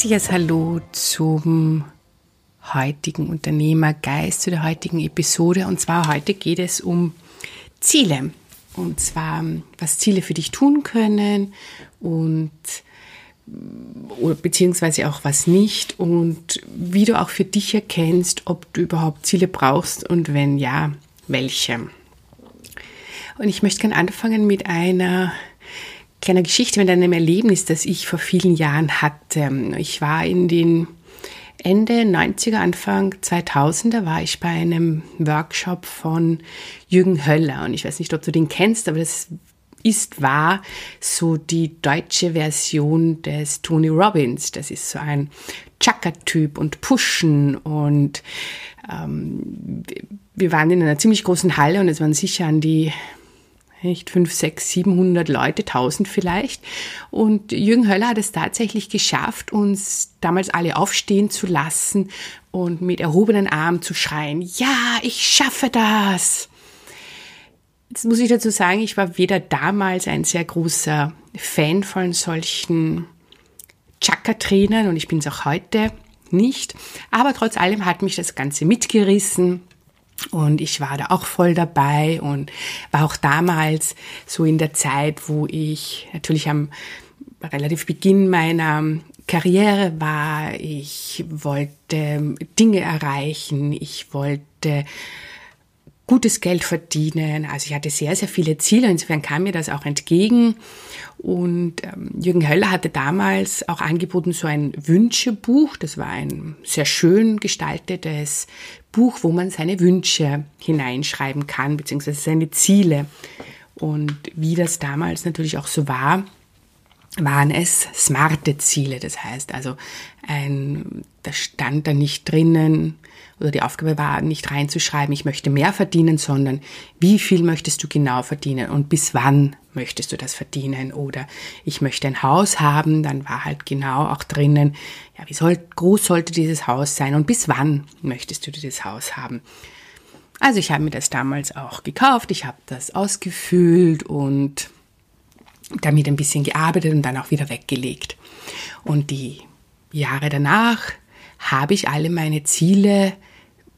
herzliches Hallo zum heutigen Unternehmergeist, zu der heutigen Episode. Und zwar heute geht es um Ziele. Und zwar, was Ziele für dich tun können und beziehungsweise auch was nicht und wie du auch für dich erkennst, ob du überhaupt Ziele brauchst und wenn ja, welche. Und ich möchte gerne anfangen mit einer kleiner Geschichte, mit einem Erlebnis, das ich vor vielen Jahren hatte. Ich war in den Ende 90er, Anfang 2000er war ich bei einem Workshop von Jürgen Höller und ich weiß nicht, ob du den kennst, aber das ist war so die deutsche Version des Tony Robbins. Das ist so ein Chaka-Typ und Pushen und ähm, wir waren in einer ziemlich großen Halle und es waren sicher an die nicht 5, 6, 700 Leute, 1000 vielleicht. Und Jürgen Höller hat es tatsächlich geschafft, uns damals alle aufstehen zu lassen und mit erhobenen Armen zu schreien, ja, ich schaffe das. Jetzt muss ich dazu sagen, ich war weder damals ein sehr großer Fan von solchen Chakra-Trainern und ich bin es auch heute nicht. Aber trotz allem hat mich das Ganze mitgerissen und ich war da auch voll dabei und war auch damals so in der Zeit, wo ich natürlich am relativ Beginn meiner Karriere war. Ich wollte Dinge erreichen. Ich wollte gutes Geld verdienen. Also ich hatte sehr, sehr viele Ziele. Insofern kam mir das auch entgegen. Und ähm, Jürgen Höller hatte damals auch angeboten so ein Wünschebuch. Das war ein sehr schön gestaltetes Buch, wo man seine Wünsche hineinschreiben kann, beziehungsweise seine Ziele. Und wie das damals natürlich auch so war, waren es smarte Ziele. Das heißt also, ein, da stand da nicht drinnen, oder die Aufgabe war nicht reinzuschreiben, ich möchte mehr verdienen, sondern wie viel möchtest du genau verdienen und bis wann möchtest du das verdienen oder ich möchte ein Haus haben, dann war halt genau auch drinnen, ja, wie soll, groß sollte dieses Haus sein und bis wann möchtest du dieses Haus haben. Also ich habe mir das damals auch gekauft, ich habe das ausgefüllt und damit ein bisschen gearbeitet und dann auch wieder weggelegt. Und die Jahre danach habe ich alle meine Ziele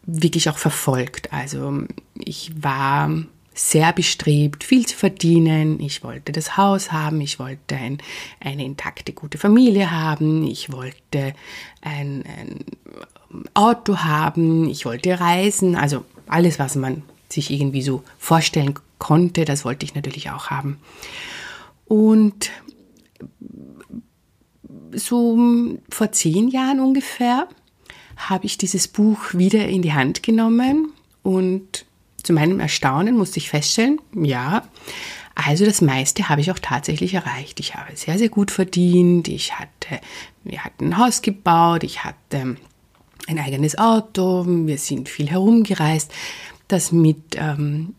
wirklich auch verfolgt. Also ich war sehr bestrebt, viel zu verdienen. Ich wollte das Haus haben, ich wollte ein, eine intakte, gute Familie haben, ich wollte ein, ein Auto haben, ich wollte reisen. Also alles, was man sich irgendwie so vorstellen konnte, das wollte ich natürlich auch haben. Und so vor zehn Jahren ungefähr habe ich dieses Buch wieder in die Hand genommen und zu meinem Erstaunen musste ich feststellen, ja, also das meiste habe ich auch tatsächlich erreicht. Ich habe sehr, sehr gut verdient. Ich hatte, wir hatten ein Haus gebaut. Ich hatte ein eigenes Auto. Wir sind viel herumgereist. Das mit ähm,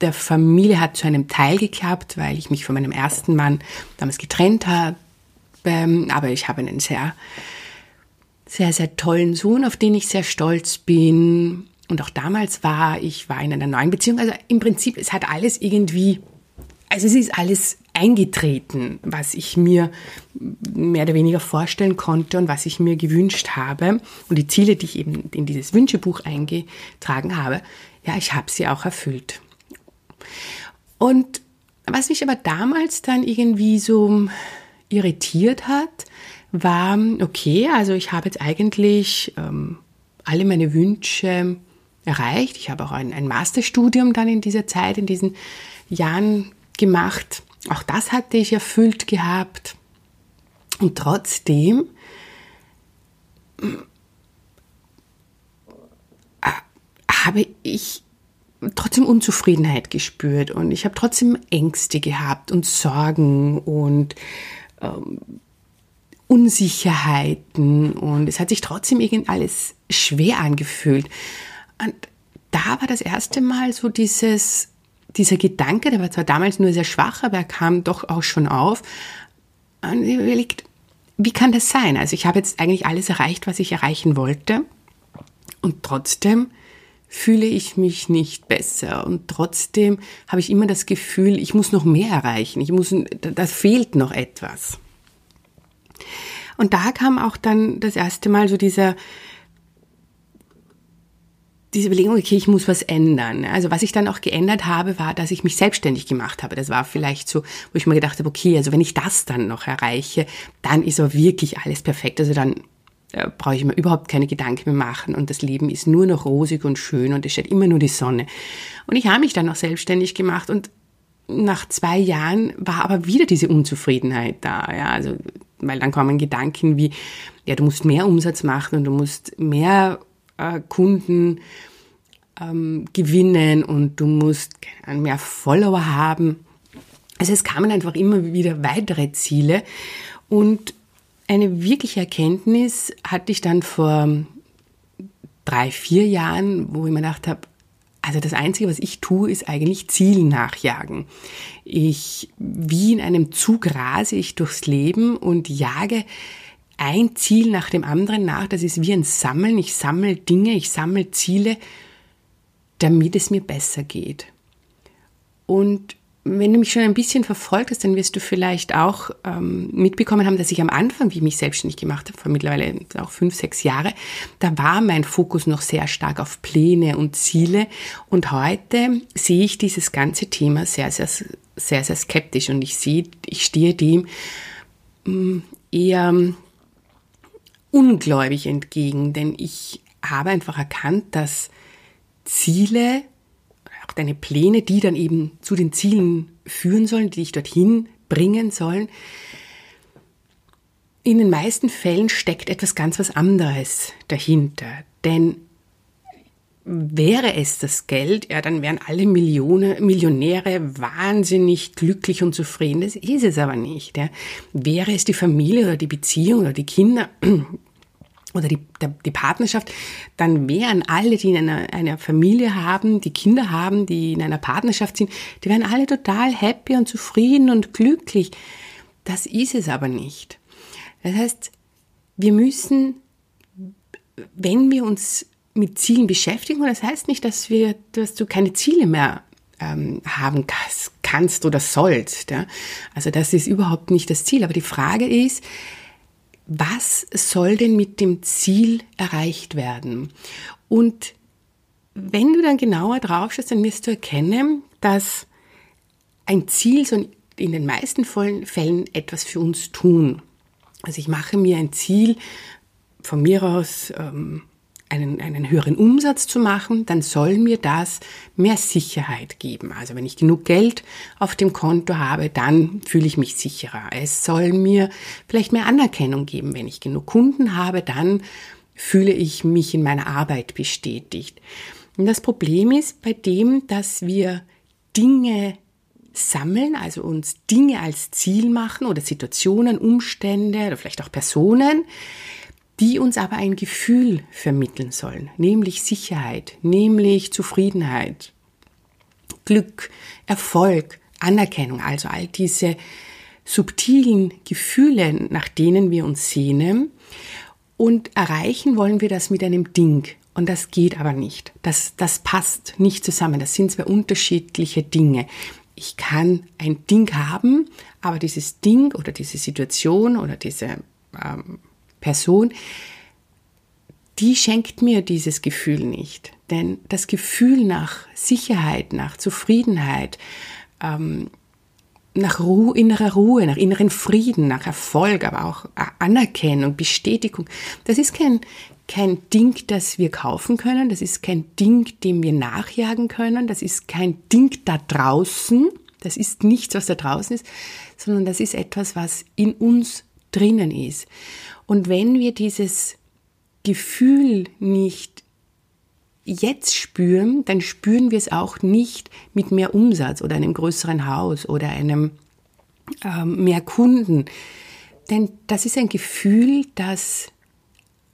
der Familie hat zu einem Teil geklappt, weil ich mich von meinem ersten Mann damals getrennt habe. Aber ich habe einen sehr sehr, sehr tollen Sohn, auf den ich sehr stolz bin. Und auch damals war ich war in einer neuen Beziehung. Also im Prinzip, es hat alles irgendwie, also es ist alles eingetreten, was ich mir mehr oder weniger vorstellen konnte und was ich mir gewünscht habe. Und die Ziele, die ich eben in dieses Wünschebuch eingetragen habe, ja, ich habe sie auch erfüllt. Und was mich aber damals dann irgendwie so irritiert hat, war, okay, also ich habe jetzt eigentlich ähm, alle meine Wünsche erreicht. Ich habe auch ein, ein Masterstudium dann in dieser Zeit, in diesen Jahren gemacht. Auch das hatte ich erfüllt gehabt. Und trotzdem äh, habe ich trotzdem Unzufriedenheit gespürt und ich habe trotzdem Ängste gehabt und Sorgen und ähm, Unsicherheiten und es hat sich trotzdem irgend alles schwer angefühlt. Und da war das erste Mal so dieses, dieser Gedanke, der war zwar damals nur sehr schwach, aber er kam doch auch schon auf. Und ich überlegt, wie kann das sein? Also ich habe jetzt eigentlich alles erreicht, was ich erreichen wollte. Und trotzdem fühle ich mich nicht besser. Und trotzdem habe ich immer das Gefühl, ich muss noch mehr erreichen. Ich muss, da fehlt noch etwas. Und da kam auch dann das erste Mal so dieser, diese Überlegung, okay, ich muss was ändern. Also was ich dann auch geändert habe, war, dass ich mich selbstständig gemacht habe. Das war vielleicht so, wo ich mir gedacht habe, okay, also wenn ich das dann noch erreiche, dann ist auch wirklich alles perfekt. Also dann äh, brauche ich mir überhaupt keine Gedanken mehr machen und das Leben ist nur noch rosig und schön und es steht immer nur die Sonne. Und ich habe mich dann auch selbstständig gemacht und nach zwei Jahren war aber wieder diese Unzufriedenheit da. Ja, also, weil dann kommen Gedanken wie, ja, du musst mehr Umsatz machen und du musst mehr äh, Kunden ähm, gewinnen und du musst mehr Follower haben. Also es kamen einfach immer wieder weitere Ziele und eine wirkliche Erkenntnis hatte ich dann vor drei, vier Jahren, wo ich mir gedacht habe, also das Einzige, was ich tue, ist eigentlich Ziel nachjagen. Ich, wie in einem Zug rase ich durchs Leben und jage ein Ziel nach dem anderen nach. Das ist wie ein Sammeln. Ich sammle Dinge, ich sammle Ziele, damit es mir besser geht. Und wenn du mich schon ein bisschen verfolgt hast, dann wirst du vielleicht auch ähm, mitbekommen haben, dass ich am Anfang, wie ich mich selbstständig gemacht habe, vor mittlerweile auch fünf, sechs Jahre, da war mein Fokus noch sehr stark auf Pläne und Ziele. Und heute sehe ich dieses ganze Thema sehr, sehr, sehr, sehr skeptisch und ich sehe, ich stehe dem mm, eher ungläubig entgegen, denn ich habe einfach erkannt, dass Ziele, auch deine Pläne, die dann eben zu den Zielen führen sollen, die dich dorthin bringen sollen, in den meisten Fällen steckt etwas ganz was anderes dahinter. Denn wäre es das Geld, ja, dann wären alle Millionen, Millionäre wahnsinnig glücklich und zufrieden. Das ist es aber nicht. Ja. Wäre es die Familie oder die Beziehung oder die Kinder oder die, die Partnerschaft, dann wären alle, die in einer, einer Familie haben, die Kinder haben, die in einer Partnerschaft sind, die wären alle total happy und zufrieden und glücklich. Das ist es aber nicht. Das heißt, wir müssen, wenn wir uns mit Zielen beschäftigen. Und das heißt nicht, dass wir, dass du keine Ziele mehr ähm, haben kannst oder sollst. Ja? Also das ist überhaupt nicht das Ziel. Aber die Frage ist, was soll denn mit dem Ziel erreicht werden? Und wenn du dann genauer drauf schaust, dann wirst du erkennen, dass ein Ziel so in den meisten Fällen etwas für uns tun. Also ich mache mir ein Ziel von mir aus, ähm, einen, einen höheren Umsatz zu machen, dann soll mir das mehr Sicherheit geben. Also wenn ich genug Geld auf dem Konto habe, dann fühle ich mich sicherer. Es soll mir vielleicht mehr Anerkennung geben. Wenn ich genug Kunden habe, dann fühle ich mich in meiner Arbeit bestätigt. Und das Problem ist bei dem, dass wir Dinge sammeln, also uns Dinge als Ziel machen oder Situationen, Umstände oder vielleicht auch Personen, die uns aber ein Gefühl vermitteln sollen, nämlich Sicherheit, nämlich Zufriedenheit, Glück, Erfolg, Anerkennung, also all diese subtilen Gefühle, nach denen wir uns sehnen. Und erreichen wollen wir das mit einem Ding. Und das geht aber nicht. Das, das passt nicht zusammen. Das sind zwei unterschiedliche Dinge. Ich kann ein Ding haben, aber dieses Ding oder diese Situation oder diese ähm, Person, die schenkt mir dieses Gefühl nicht. Denn das Gefühl nach Sicherheit, nach Zufriedenheit, ähm, nach Ruhe, innerer Ruhe, nach inneren Frieden, nach Erfolg, aber auch Anerkennung, Bestätigung, das ist kein, kein Ding, das wir kaufen können, das ist kein Ding, dem wir nachjagen können, das ist kein Ding da draußen, das ist nichts, was da draußen ist, sondern das ist etwas, was in uns drinnen ist. Und wenn wir dieses Gefühl nicht jetzt spüren, dann spüren wir es auch nicht mit mehr Umsatz oder einem größeren Haus oder einem äh, mehr Kunden. Denn das ist ein Gefühl, das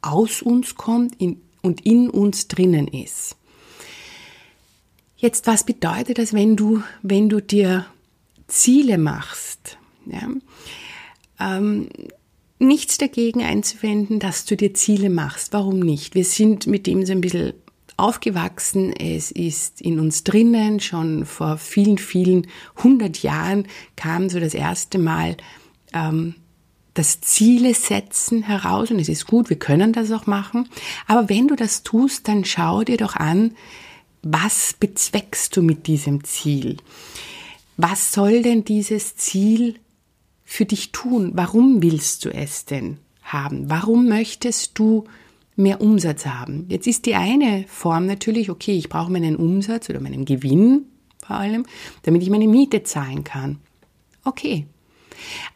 aus uns kommt in, und in uns drinnen ist. Jetzt, was bedeutet das, wenn du, wenn du dir Ziele machst? Ja? Ähm, nichts dagegen einzuwenden, dass du dir Ziele machst. Warum nicht? Wir sind mit dem so ein bisschen aufgewachsen. Es ist in uns drinnen. Schon vor vielen, vielen hundert Jahren kam so das erste Mal ähm, das Ziele setzen heraus und es ist gut, wir können das auch machen. Aber wenn du das tust, dann schau dir doch an, was bezweckst du mit diesem Ziel? Was soll denn dieses Ziel für dich tun? Warum willst du es denn haben? Warum möchtest du mehr Umsatz haben? Jetzt ist die eine Form natürlich, okay, ich brauche meinen Umsatz oder meinen Gewinn vor allem, damit ich meine Miete zahlen kann. Okay.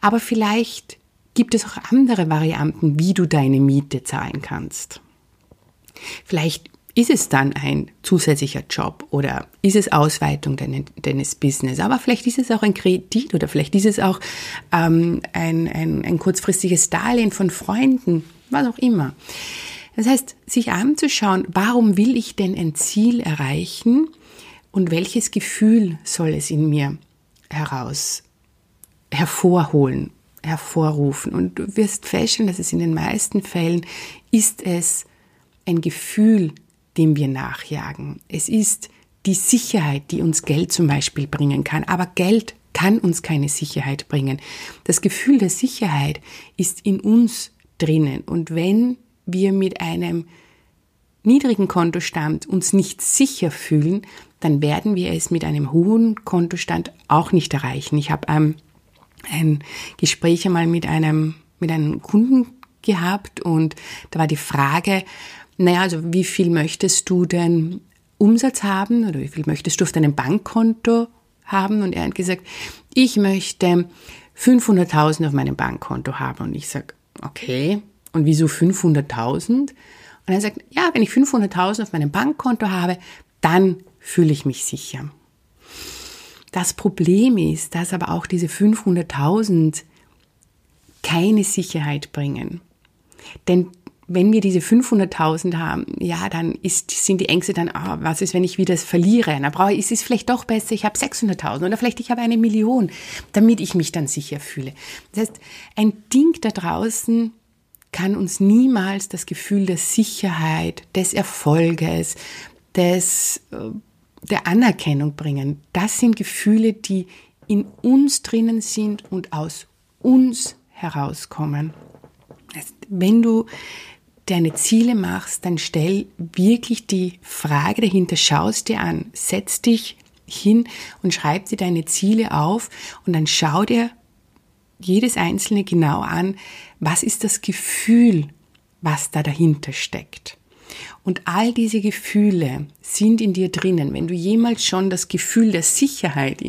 Aber vielleicht gibt es auch andere Varianten, wie du deine Miete zahlen kannst. Vielleicht ist es dann ein zusätzlicher Job oder ist es Ausweitung deines Business? Aber vielleicht ist es auch ein Kredit oder vielleicht ist es auch ähm, ein, ein, ein kurzfristiges Darlehen von Freunden, was auch immer. Das heißt, sich anzuschauen, warum will ich denn ein Ziel erreichen und welches Gefühl soll es in mir heraus hervorholen, hervorrufen. Und du wirst feststellen, dass es in den meisten Fällen ist es ein Gefühl, dem wir nachjagen. Es ist die Sicherheit, die uns Geld zum Beispiel bringen kann. Aber Geld kann uns keine Sicherheit bringen. Das Gefühl der Sicherheit ist in uns drinnen. Und wenn wir mit einem niedrigen Kontostand uns nicht sicher fühlen, dann werden wir es mit einem hohen Kontostand auch nicht erreichen. Ich habe ähm, ein Gespräch einmal mit einem, mit einem Kunden gehabt und da war die Frage, naja, also wie viel möchtest du denn Umsatz haben oder wie viel möchtest du auf deinem Bankkonto haben? Und er hat gesagt, ich möchte 500.000 auf meinem Bankkonto haben. Und ich sage, okay, und wieso 500.000? Und er sagt, ja, wenn ich 500.000 auf meinem Bankkonto habe, dann fühle ich mich sicher. Das Problem ist, dass aber auch diese 500.000 keine Sicherheit bringen. Denn wenn wir diese 500.000 haben, ja, dann ist, sind die Ängste dann, oh, was ist, wenn ich wieder verliere? Dann brauche ich, ist es vielleicht doch besser, ich habe 600.000 oder vielleicht ich habe eine Million, damit ich mich dann sicher fühle. Das heißt, ein Ding da draußen kann uns niemals das Gefühl der Sicherheit, des Erfolges, des, äh, der Anerkennung bringen. Das sind Gefühle, die in uns drinnen sind und aus uns herauskommen. Wenn du deine Ziele machst, dann stell wirklich die Frage dahinter, schaust dir an, setz dich hin und schreib dir deine Ziele auf und dann schau dir jedes einzelne genau an, was ist das Gefühl, was da dahinter steckt. Und all diese Gefühle sind in dir drinnen. Wenn du jemals schon das Gefühl der Sicherheit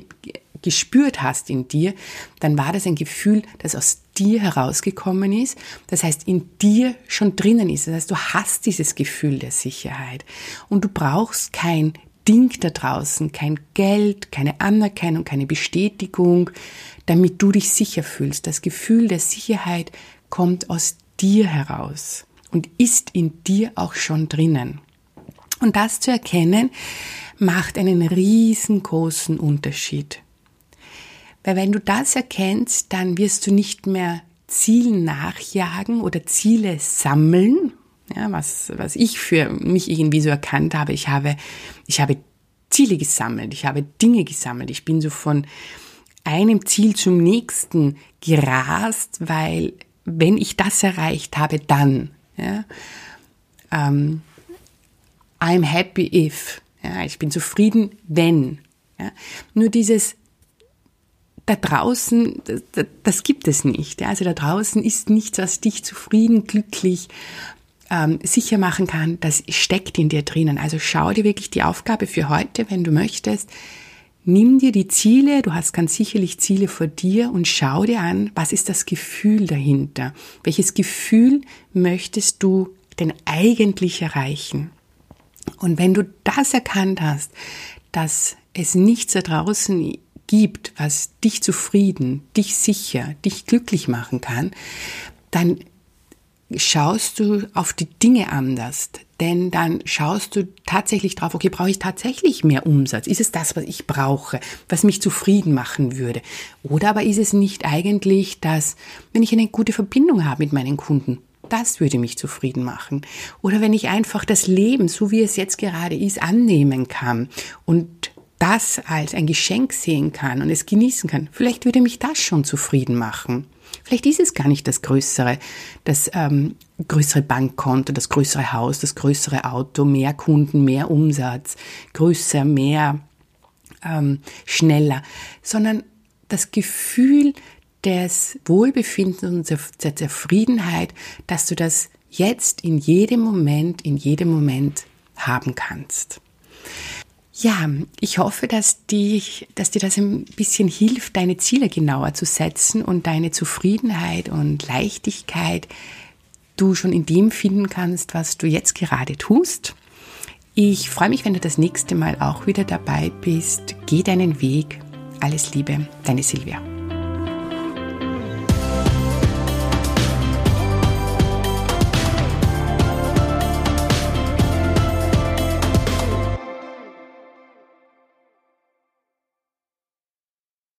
gespürt hast in dir, dann war das ein Gefühl, das aus dir herausgekommen ist, das heißt in dir schon drinnen ist. Das heißt, du hast dieses Gefühl der Sicherheit und du brauchst kein Ding da draußen, kein Geld, keine Anerkennung, keine Bestätigung, damit du dich sicher fühlst. Das Gefühl der Sicherheit kommt aus dir heraus und ist in dir auch schon drinnen. Und das zu erkennen, macht einen riesengroßen Unterschied. Weil wenn du das erkennst, dann wirst du nicht mehr Zielen nachjagen oder Ziele sammeln, ja, was, was ich für mich irgendwie so erkannt habe. Ich habe, ich habe Ziele gesammelt, ich habe Dinge gesammelt, ich bin so von einem Ziel zum nächsten gerast, weil wenn ich das erreicht habe, dann. Ja, ähm, I'm happy if. Ja, ich bin zufrieden, wenn. Ja, nur dieses da draußen, das, das gibt es nicht. Ja? Also da draußen ist nichts, was dich zufrieden, glücklich, ähm, sicher machen kann. Das steckt in dir drinnen. Also schau dir wirklich die Aufgabe für heute, wenn du möchtest. Nimm dir die Ziele, du hast ganz sicherlich Ziele vor dir und schau dir an, was ist das Gefühl dahinter? Welches Gefühl möchtest du denn eigentlich erreichen? Und wenn du das erkannt hast, dass es nichts da draußen gibt, was dich zufrieden, dich sicher, dich glücklich machen kann, dann schaust du auf die Dinge anders. Denn dann schaust du tatsächlich drauf, okay, brauche ich tatsächlich mehr Umsatz? Ist es das, was ich brauche, was mich zufrieden machen würde? Oder aber ist es nicht eigentlich das, wenn ich eine gute Verbindung habe mit meinen Kunden, das würde mich zufrieden machen. Oder wenn ich einfach das Leben, so wie es jetzt gerade ist, annehmen kann und das als ein Geschenk sehen kann und es genießen kann, vielleicht würde mich das schon zufrieden machen. Vielleicht ist es gar nicht das größere, das ähm, größere Bankkonto, das größere Haus, das größere Auto, mehr Kunden, mehr Umsatz, größer, mehr, ähm, schneller, sondern das Gefühl des Wohlbefindens und der Zufriedenheit, dass du das jetzt in jedem Moment, in jedem Moment haben kannst. Ja, ich hoffe, dass, dich, dass dir das ein bisschen hilft, deine Ziele genauer zu setzen und deine Zufriedenheit und Leichtigkeit du schon in dem finden kannst, was du jetzt gerade tust. Ich freue mich, wenn du das nächste Mal auch wieder dabei bist. Geh deinen Weg. Alles Liebe, deine Silvia.